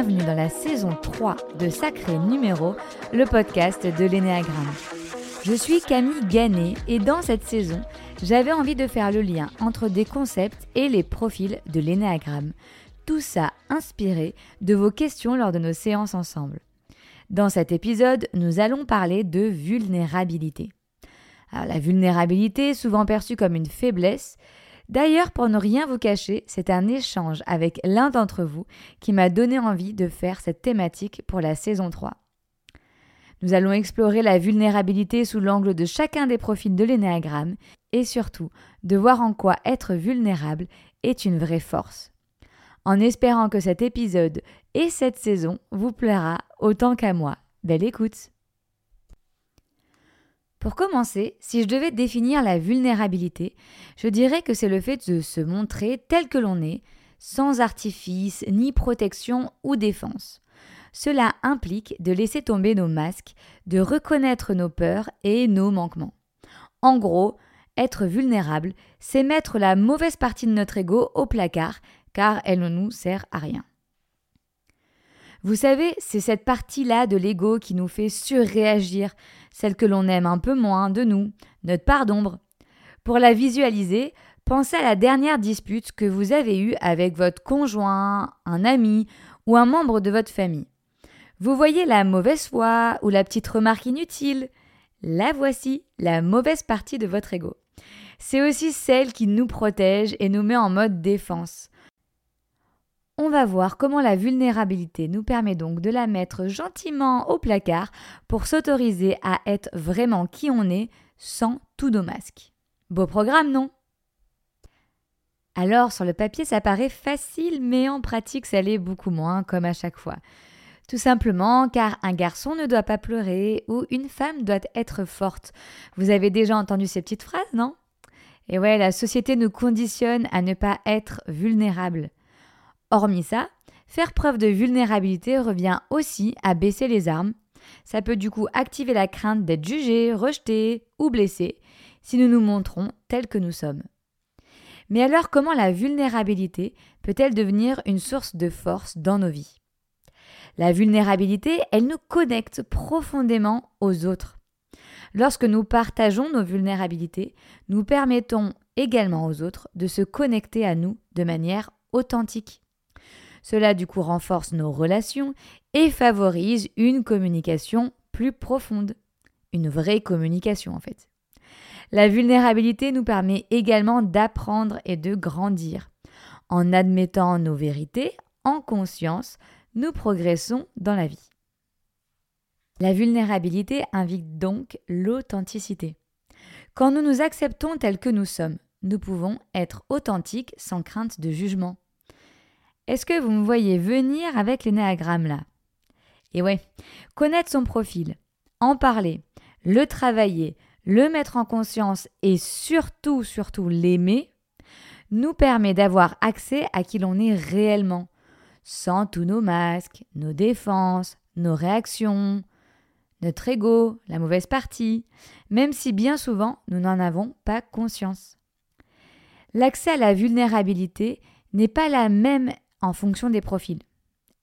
bienvenue dans la saison 3 de Sacré Numéro, le podcast de l'Énéagramme. Je suis Camille Gannet et dans cette saison, j'avais envie de faire le lien entre des concepts et les profils de l'Énéagramme. Tout ça inspiré de vos questions lors de nos séances ensemble. Dans cet épisode, nous allons parler de vulnérabilité. la vulnérabilité, souvent perçue comme une faiblesse, D'ailleurs, pour ne rien vous cacher, c'est un échange avec l'un d'entre vous qui m'a donné envie de faire cette thématique pour la saison 3. Nous allons explorer la vulnérabilité sous l'angle de chacun des profils de l'énéagramme et surtout de voir en quoi être vulnérable est une vraie force. En espérant que cet épisode et cette saison vous plaira autant qu'à moi. Belle écoute pour commencer, si je devais définir la vulnérabilité, je dirais que c'est le fait de se montrer tel que l'on est, sans artifice, ni protection ou défense. Cela implique de laisser tomber nos masques, de reconnaître nos peurs et nos manquements. En gros, être vulnérable, c'est mettre la mauvaise partie de notre ego au placard, car elle ne nous sert à rien. Vous savez, c'est cette partie-là de l'ego qui nous fait surréagir, celle que l'on aime un peu moins de nous, notre part d'ombre. Pour la visualiser, pensez à la dernière dispute que vous avez eue avec votre conjoint, un ami ou un membre de votre famille. Vous voyez la mauvaise foi ou la petite remarque inutile La voici, la mauvaise partie de votre ego. C'est aussi celle qui nous protège et nous met en mode défense. On va voir comment la vulnérabilité nous permet donc de la mettre gentiment au placard pour s'autoriser à être vraiment qui on est sans tout nos masques. Beau programme, non? Alors, sur le papier, ça paraît facile, mais en pratique, ça l'est beaucoup moins, comme à chaque fois. Tout simplement car un garçon ne doit pas pleurer ou une femme doit être forte. Vous avez déjà entendu ces petites phrases, non? Et ouais, la société nous conditionne à ne pas être vulnérable. Hormis ça, faire preuve de vulnérabilité revient aussi à baisser les armes. Ça peut du coup activer la crainte d'être jugé, rejeté ou blessé si nous nous montrons tels que nous sommes. Mais alors comment la vulnérabilité peut-elle devenir une source de force dans nos vies? La vulnérabilité, elle nous connecte profondément aux autres. Lorsque nous partageons nos vulnérabilités, nous permettons également aux autres de se connecter à nous de manière authentique. Cela du coup renforce nos relations et favorise une communication plus profonde. Une vraie communication en fait. La vulnérabilité nous permet également d'apprendre et de grandir. En admettant nos vérités, en conscience, nous progressons dans la vie. La vulnérabilité invite donc l'authenticité. Quand nous nous acceptons tels que nous sommes, nous pouvons être authentiques sans crainte de jugement. Est-ce que vous me voyez venir avec l'énéagramme là? Et ouais, connaître son profil, en parler, le travailler, le mettre en conscience et surtout, surtout l'aimer, nous permet d'avoir accès à qui l'on est réellement, sans tous nos masques, nos défenses, nos réactions, notre ego, la mauvaise partie, même si bien souvent nous n'en avons pas conscience. L'accès à la vulnérabilité n'est pas la même en fonction des profils.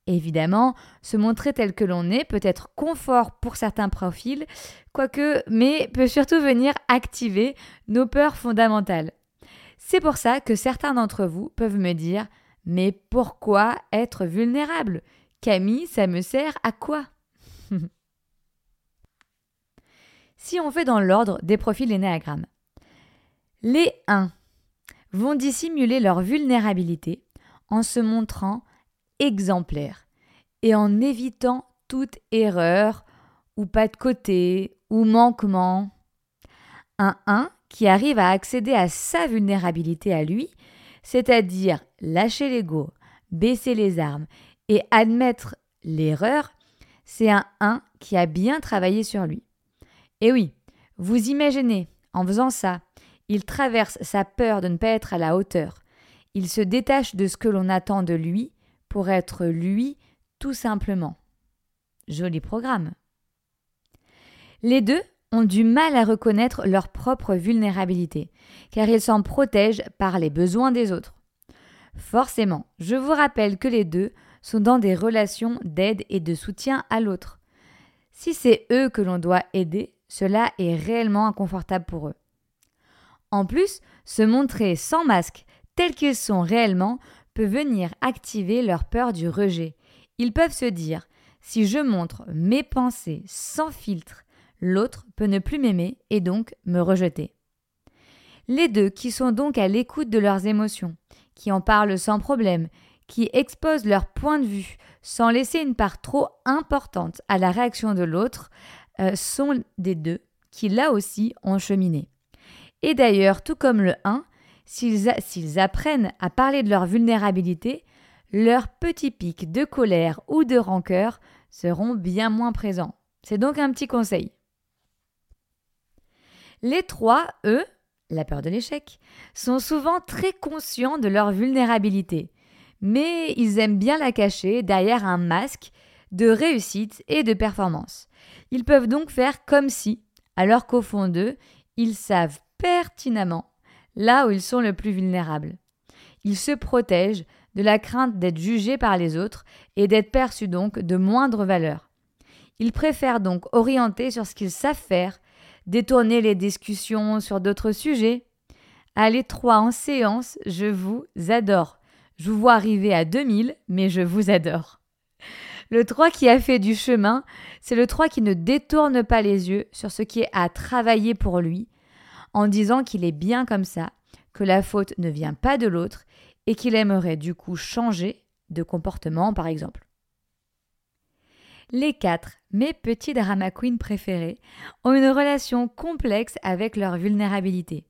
Évidemment, se montrer tel que l'on est peut être confort pour certains profils, quoique, mais peut surtout venir activer nos peurs fondamentales. C'est pour ça que certains d'entre vous peuvent me dire Mais pourquoi être vulnérable? Camille, ça me sert à quoi? Si on fait dans l'ordre des profils énéagrammes, les 1 vont dissimuler leur vulnérabilité en se montrant exemplaire et en évitant toute erreur ou pas de côté ou manquement. Un 1 qui arrive à accéder à sa vulnérabilité à lui, c'est-à-dire lâcher l'ego, baisser les armes et admettre l'erreur, c'est un 1 qui a bien travaillé sur lui. Et oui, vous imaginez, en faisant ça, il traverse sa peur de ne pas être à la hauteur, il se détache de ce que l'on attend de lui pour être lui tout simplement. Joli programme. Les deux ont du mal à reconnaître leur propre vulnérabilité, car ils s'en protègent par les besoins des autres. Forcément, je vous rappelle que les deux sont dans des relations d'aide et de soutien à l'autre. Si c'est eux que l'on doit aider, cela est réellement inconfortable pour eux. En plus, se montrer sans masque, tels qu'ils sont réellement, peut venir activer leur peur du rejet. Ils peuvent se dire si je montre mes pensées sans filtre, l'autre peut ne plus m'aimer et donc me rejeter. Les deux qui sont donc à l'écoute de leurs émotions, qui en parlent sans problème, qui exposent leur point de vue sans laisser une part trop importante à la réaction de l'autre, euh, sont des deux qui là aussi ont cheminé. Et d'ailleurs, tout comme le 1, s'ils apprennent à parler de leur vulnérabilité, leurs petits pics de colère ou de rancœur seront bien moins présents. C'est donc un petit conseil. Les trois, eux, la peur de l'échec, sont souvent très conscients de leur vulnérabilité, mais ils aiment bien la cacher derrière un masque de réussite et de performance. Ils peuvent donc faire comme si, alors qu'au fond d'eux, ils savent pertinemment là où ils sont le plus vulnérables. Ils se protègent de la crainte d'être jugés par les autres et d'être perçus donc de moindre valeur. Ils préfèrent donc orienter sur ce qu'ils savent faire, détourner les discussions sur d'autres sujets. Allez trois en séance, je vous adore. Je vous vois arriver à 2000, mais je vous adore. Le 3 qui a fait du chemin, c'est le 3 qui ne détourne pas les yeux sur ce qui est à travailler pour lui, en disant qu'il est bien comme ça, que la faute ne vient pas de l'autre et qu'il aimerait du coup changer de comportement par exemple. Les quatre, mes petits drama queens préférés, ont une relation complexe avec leur vulnérabilité.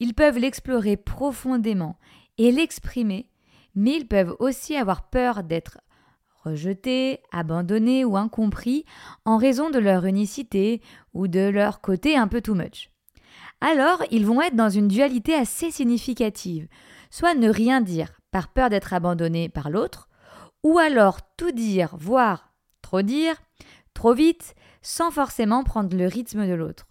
Ils peuvent l'explorer profondément et l'exprimer, mais ils peuvent aussi avoir peur d'être rejetés, abandonnés ou incompris en raison de leur unicité ou de leur côté un peu too much alors ils vont être dans une dualité assez significative, soit ne rien dire par peur d'être abandonné par l'autre, ou alors tout dire, voire trop dire, trop vite, sans forcément prendre le rythme de l'autre.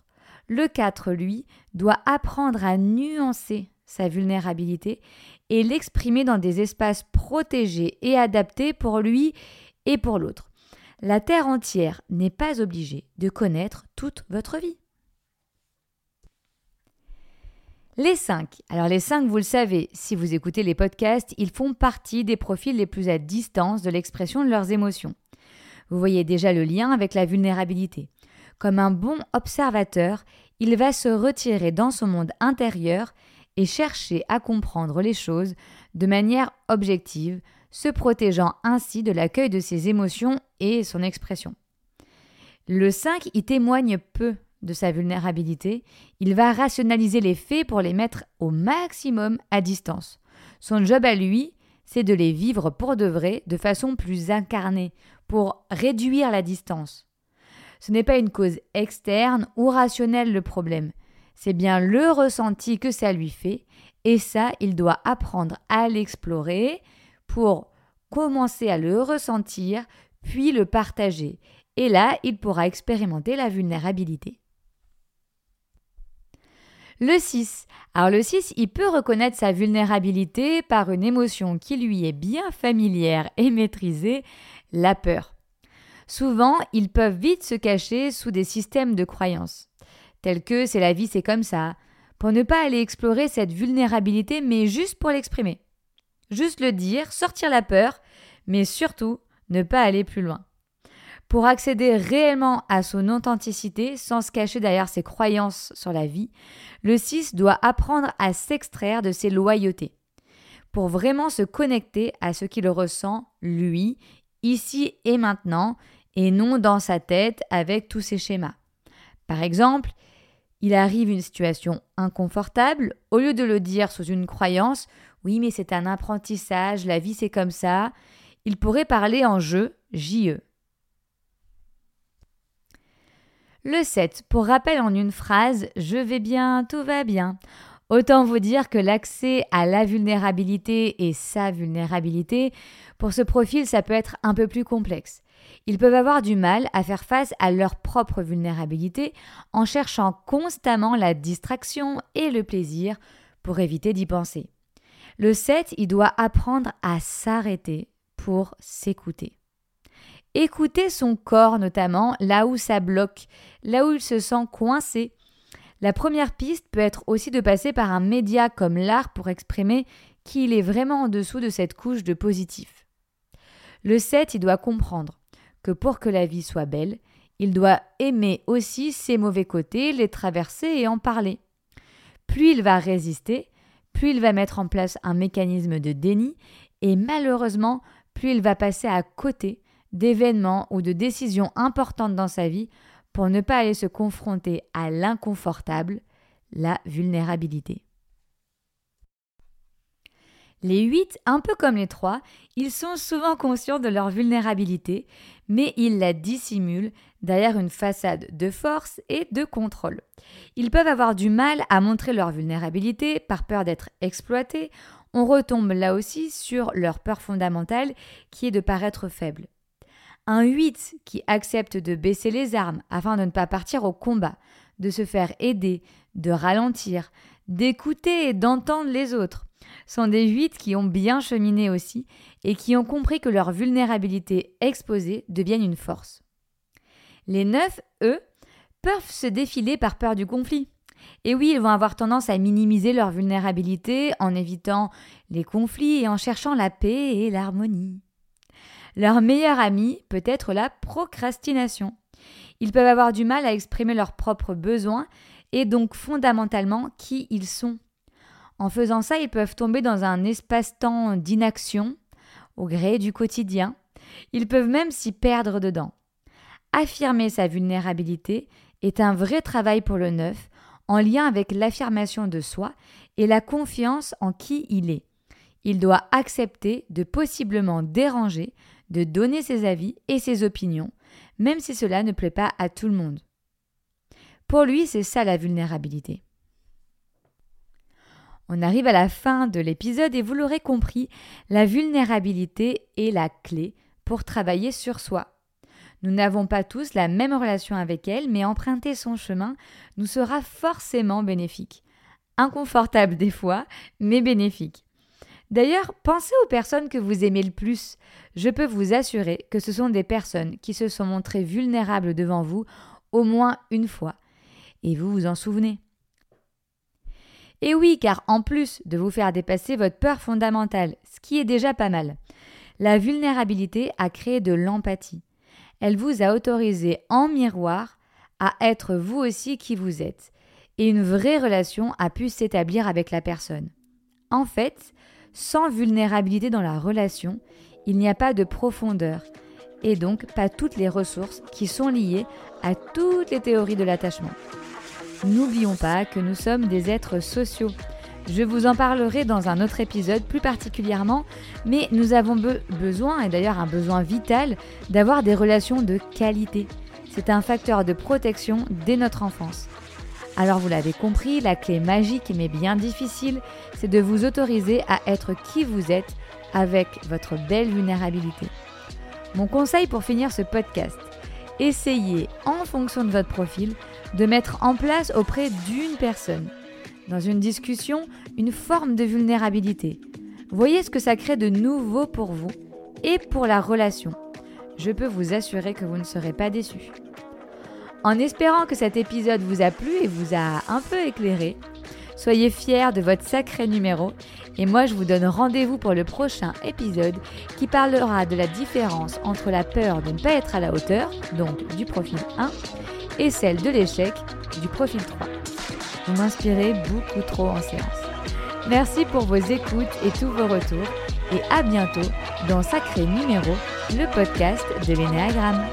Le 4, lui, doit apprendre à nuancer sa vulnérabilité et l'exprimer dans des espaces protégés et adaptés pour lui et pour l'autre. La Terre entière n'est pas obligée de connaître toute votre vie. Les 5. Alors les 5, vous le savez, si vous écoutez les podcasts, ils font partie des profils les plus à distance de l'expression de leurs émotions. Vous voyez déjà le lien avec la vulnérabilité. Comme un bon observateur, il va se retirer dans son monde intérieur et chercher à comprendre les choses de manière objective, se protégeant ainsi de l'accueil de ses émotions et son expression. Le 5 y témoigne peu de sa vulnérabilité, il va rationaliser les faits pour les mettre au maximum à distance. Son job à lui, c'est de les vivre pour de vrai, de façon plus incarnée, pour réduire la distance. Ce n'est pas une cause externe ou rationnelle le problème, c'est bien le ressenti que ça lui fait, et ça, il doit apprendre à l'explorer pour commencer à le ressentir, puis le partager. Et là, il pourra expérimenter la vulnérabilité. Le 6. Alors le 6, il peut reconnaître sa vulnérabilité par une émotion qui lui est bien familière et maîtrisée, la peur. Souvent, ils peuvent vite se cacher sous des systèmes de croyances, tels que c'est la vie, c'est comme ça, pour ne pas aller explorer cette vulnérabilité, mais juste pour l'exprimer. Juste le dire, sortir la peur, mais surtout ne pas aller plus loin. Pour accéder réellement à son authenticité sans se cacher derrière ses croyances sur la vie, le 6 doit apprendre à s'extraire de ses loyautés pour vraiment se connecter à ce qu'il ressent, lui, ici et maintenant, et non dans sa tête avec tous ses schémas. Par exemple, il arrive une situation inconfortable, au lieu de le dire sous une croyance, oui mais c'est un apprentissage, la vie c'est comme ça, il pourrait parler en jeu, JE. Le 7. Pour rappel en une phrase, je vais bien, tout va bien. Autant vous dire que l'accès à la vulnérabilité et sa vulnérabilité, pour ce profil, ça peut être un peu plus complexe. Ils peuvent avoir du mal à faire face à leur propre vulnérabilité en cherchant constamment la distraction et le plaisir pour éviter d'y penser. Le 7, il doit apprendre à s'arrêter pour s'écouter. Écouter son corps notamment, là où ça bloque, là où il se sent coincé. La première piste peut être aussi de passer par un média comme l'art pour exprimer qui il est vraiment en dessous de cette couche de positif. Le 7, il doit comprendre que pour que la vie soit belle, il doit aimer aussi ses mauvais côtés, les traverser et en parler. Plus il va résister, plus il va mettre en place un mécanisme de déni et malheureusement, plus il va passer à côté d'événements ou de décisions importantes dans sa vie pour ne pas aller se confronter à l'inconfortable, la vulnérabilité. Les 8, un peu comme les 3, ils sont souvent conscients de leur vulnérabilité, mais ils la dissimulent derrière une façade de force et de contrôle. Ils peuvent avoir du mal à montrer leur vulnérabilité par peur d'être exploités. On retombe là aussi sur leur peur fondamentale qui est de paraître faible. Un 8 qui accepte de baisser les armes afin de ne pas partir au combat, de se faire aider, de ralentir, d'écouter et d'entendre les autres sont des huit qui ont bien cheminé aussi et qui ont compris que leur vulnérabilité exposée devienne une force. Les neufs, eux, peuvent se défiler par peur du conflit. Et oui, ils vont avoir tendance à minimiser leur vulnérabilité en évitant les conflits et en cherchant la paix et l'harmonie. Leur meilleur ami peut être la procrastination. Ils peuvent avoir du mal à exprimer leurs propres besoins et donc fondamentalement qui ils sont. En faisant ça, ils peuvent tomber dans un espace-temps d'inaction, au gré du quotidien. Ils peuvent même s'y perdre dedans. Affirmer sa vulnérabilité est un vrai travail pour le neuf, en lien avec l'affirmation de soi et la confiance en qui il est. Il doit accepter de possiblement déranger, de donner ses avis et ses opinions, même si cela ne plaît pas à tout le monde. Pour lui, c'est ça la vulnérabilité. On arrive à la fin de l'épisode et vous l'aurez compris, la vulnérabilité est la clé pour travailler sur soi. Nous n'avons pas tous la même relation avec elle, mais emprunter son chemin nous sera forcément bénéfique. Inconfortable des fois, mais bénéfique. D'ailleurs, pensez aux personnes que vous aimez le plus. Je peux vous assurer que ce sont des personnes qui se sont montrées vulnérables devant vous au moins une fois. Et vous vous en souvenez. Et oui, car en plus de vous faire dépasser votre peur fondamentale, ce qui est déjà pas mal, la vulnérabilité a créé de l'empathie. Elle vous a autorisé en miroir à être vous aussi qui vous êtes, et une vraie relation a pu s'établir avec la personne. En fait, sans vulnérabilité dans la relation, il n'y a pas de profondeur, et donc pas toutes les ressources qui sont liées à toutes les théories de l'attachement. N'oublions pas que nous sommes des êtres sociaux. Je vous en parlerai dans un autre épisode plus particulièrement, mais nous avons besoin, et d'ailleurs un besoin vital, d'avoir des relations de qualité. C'est un facteur de protection dès notre enfance. Alors vous l'avez compris, la clé magique mais bien difficile, c'est de vous autoriser à être qui vous êtes avec votre belle vulnérabilité. Mon conseil pour finir ce podcast, essayez en fonction de votre profil de mettre en place auprès d'une personne, dans une discussion, une forme de vulnérabilité. Voyez ce que ça crée de nouveau pour vous et pour la relation. Je peux vous assurer que vous ne serez pas déçus. En espérant que cet épisode vous a plu et vous a un peu éclairé, soyez fiers de votre sacré numéro et moi je vous donne rendez-vous pour le prochain épisode qui parlera de la différence entre la peur de ne pas être à la hauteur, donc du profil 1, et celle de l'échec du profil 3. Vous m'inspirez beaucoup trop en séance. Merci pour vos écoutes et tous vos retours et à bientôt dans Sacré Numéro, le podcast de l'Énéagramme.